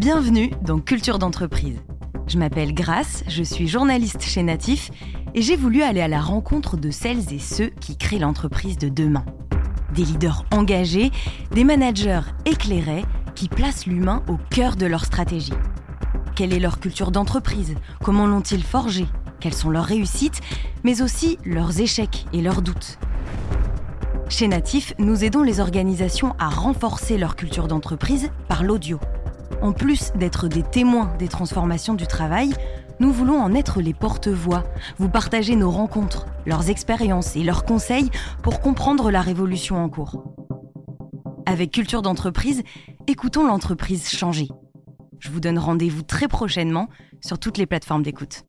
Bienvenue dans Culture d'entreprise. Je m'appelle Grace, je suis journaliste chez Natif et j'ai voulu aller à la rencontre de celles et ceux qui créent l'entreprise de demain. Des leaders engagés, des managers éclairés qui placent l'humain au cœur de leur stratégie. Quelle est leur culture d'entreprise? Comment l'ont-ils forgée? Quelles sont leurs réussites, mais aussi leurs échecs et leurs doutes Chez Natif, nous aidons les organisations à renforcer leur culture d'entreprise par l'audio. En plus d'être des témoins des transformations du travail, nous voulons en être les porte-voix, vous partager nos rencontres, leurs expériences et leurs conseils pour comprendre la révolution en cours. Avec Culture d'entreprise, écoutons l'entreprise changer. Je vous donne rendez-vous très prochainement sur toutes les plateformes d'écoute.